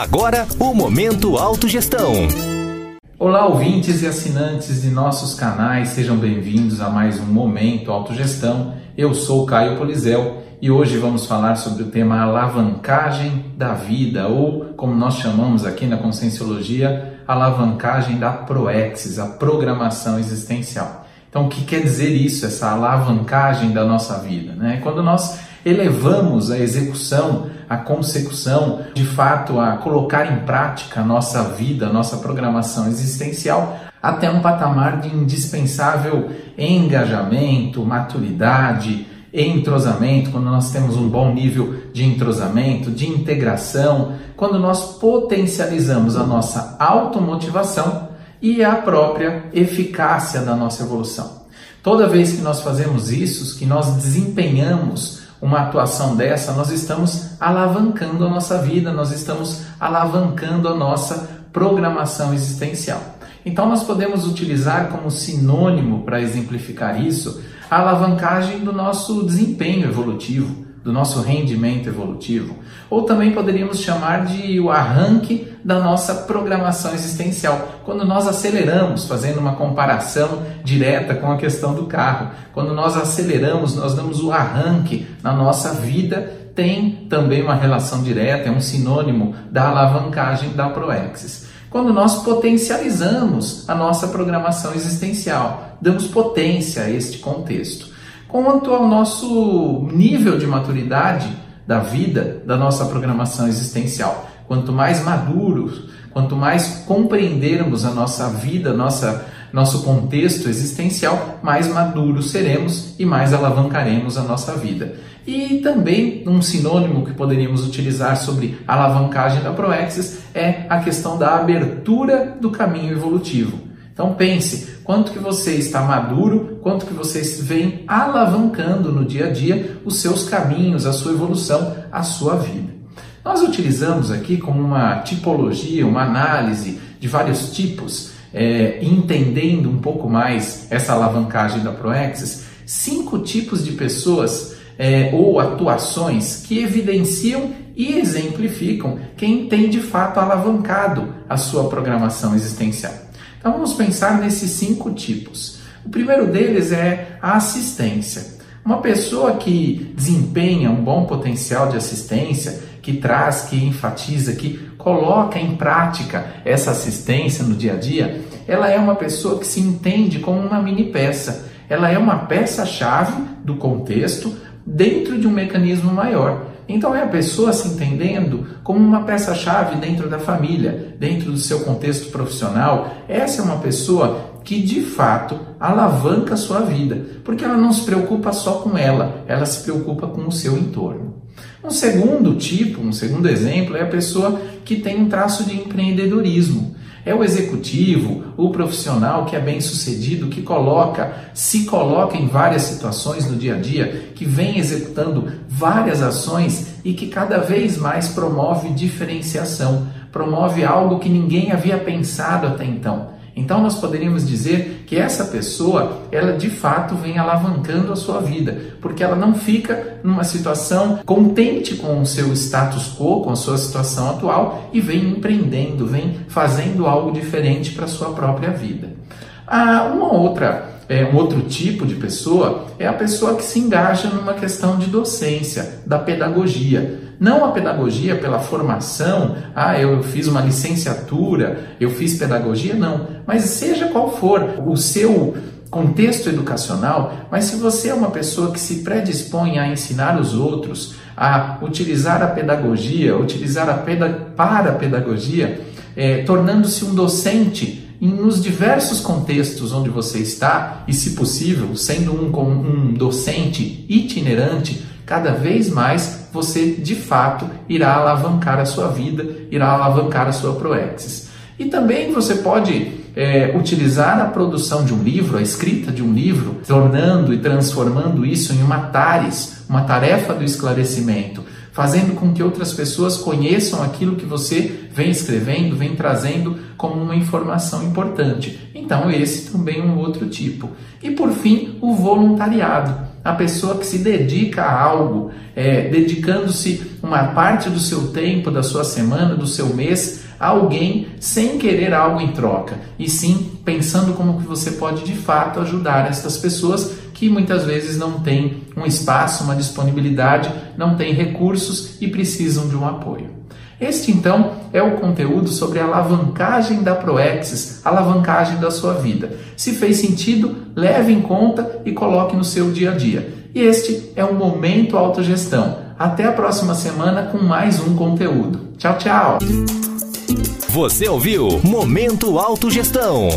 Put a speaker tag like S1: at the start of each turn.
S1: Agora, o Momento Autogestão.
S2: Olá, ouvintes e assinantes de nossos canais, sejam bem-vindos a mais um Momento Autogestão. Eu sou Caio Polizel e hoje vamos falar sobre o tema alavancagem da vida, ou como nós chamamos aqui na Conscienciologia, alavancagem da Proexis, a programação existencial. Então, o que quer dizer isso, essa alavancagem da nossa vida? Né? Quando nós elevamos a execução, a consecução, de fato, a colocar em prática a nossa vida, a nossa programação existencial até um patamar de indispensável engajamento, maturidade, entrosamento, quando nós temos um bom nível de entrosamento, de integração, quando nós potencializamos a nossa automotivação e a própria eficácia da nossa evolução. Toda vez que nós fazemos isso, que nós desempenhamos uma atuação dessa, nós estamos alavancando a nossa vida, nós estamos alavancando a nossa programação existencial. Então, nós podemos utilizar como sinônimo para exemplificar isso a alavancagem do nosso desempenho evolutivo do nosso rendimento evolutivo. Ou também poderíamos chamar de o arranque da nossa programação existencial, quando nós aceleramos, fazendo uma comparação direta com a questão do carro. Quando nós aceleramos, nós damos o arranque na nossa vida, tem também uma relação direta, é um sinônimo da alavancagem da Proexis. Quando nós potencializamos a nossa programação existencial, damos potência a este contexto. Quanto ao nosso nível de maturidade da vida, da nossa programação existencial, quanto mais maduros, quanto mais compreendermos a nossa vida, nossa, nosso contexto existencial, mais maduros seremos e mais alavancaremos a nossa vida. E também um sinônimo que poderíamos utilizar sobre alavancagem da Proexis é a questão da abertura do caminho evolutivo. Então pense quanto que você está maduro, quanto que você vem alavancando no dia a dia os seus caminhos, a sua evolução, a sua vida. Nós utilizamos aqui como uma tipologia, uma análise de vários tipos, é, entendendo um pouco mais essa alavancagem da Proexis, cinco tipos de pessoas é, ou atuações que evidenciam e exemplificam quem tem de fato alavancado a sua programação existencial. Então vamos pensar nesses cinco tipos. O primeiro deles é a assistência. Uma pessoa que desempenha um bom potencial de assistência, que traz, que enfatiza, que coloca em prática essa assistência no dia a dia, ela é uma pessoa que se entende como uma mini peça. Ela é uma peça-chave do contexto dentro de um mecanismo maior. Então é a pessoa se entendendo como uma peça-chave dentro da família, dentro do seu contexto profissional. Essa é uma pessoa que de fato alavanca a sua vida, porque ela não se preocupa só com ela, ela se preocupa com o seu entorno. Um segundo tipo, um segundo exemplo é a pessoa que tem um traço de empreendedorismo. É o executivo, o profissional que é bem sucedido, que coloca, se coloca em várias situações no dia a dia, que vem executando várias ações e que cada vez mais promove diferenciação, promove algo que ninguém havia pensado até então. Então nós poderíamos dizer que essa pessoa, ela de fato vem alavancando a sua vida, porque ela não fica numa situação contente com o seu status quo, com a sua situação atual e vem empreendendo, vem fazendo algo diferente para a sua própria vida. Ah, uma outra é, um outro tipo de pessoa é a pessoa que se engaja numa questão de docência, da pedagogia. Não a pedagogia pela formação, ah, eu fiz uma licenciatura, eu fiz pedagogia, não. Mas seja qual for o seu contexto educacional, mas se você é uma pessoa que se predispõe a ensinar os outros, a utilizar a pedagogia, utilizar a peda para a pedagogia, é, tornando-se um docente nos diversos contextos onde você está, e se possível, sendo um, um docente itinerante, cada vez mais você de fato irá alavancar a sua vida, irá alavancar a sua proexis. E também você pode é, utilizar a produção de um livro, a escrita de um livro, tornando e transformando isso em uma tares, uma tarefa do esclarecimento, fazendo com que outras pessoas conheçam aquilo que você vem escrevendo, vem trazendo como uma informação importante. Então, esse também é um outro tipo. E por fim, o voluntariado a pessoa que se dedica a algo, é, dedicando-se uma parte do seu tempo, da sua semana, do seu mês a alguém sem querer algo em troca, e sim pensando como que você pode de fato ajudar estas pessoas que muitas vezes não têm um espaço, uma disponibilidade, não têm recursos e precisam de um apoio. Este então é o conteúdo sobre a alavancagem da Proexis, alavancagem da sua vida. Se fez sentido, leve em conta e coloque no seu dia a dia. E este é o Momento Autogestão. Até a próxima semana com mais um conteúdo. Tchau, tchau!
S1: Você ouviu Momento Autogestão.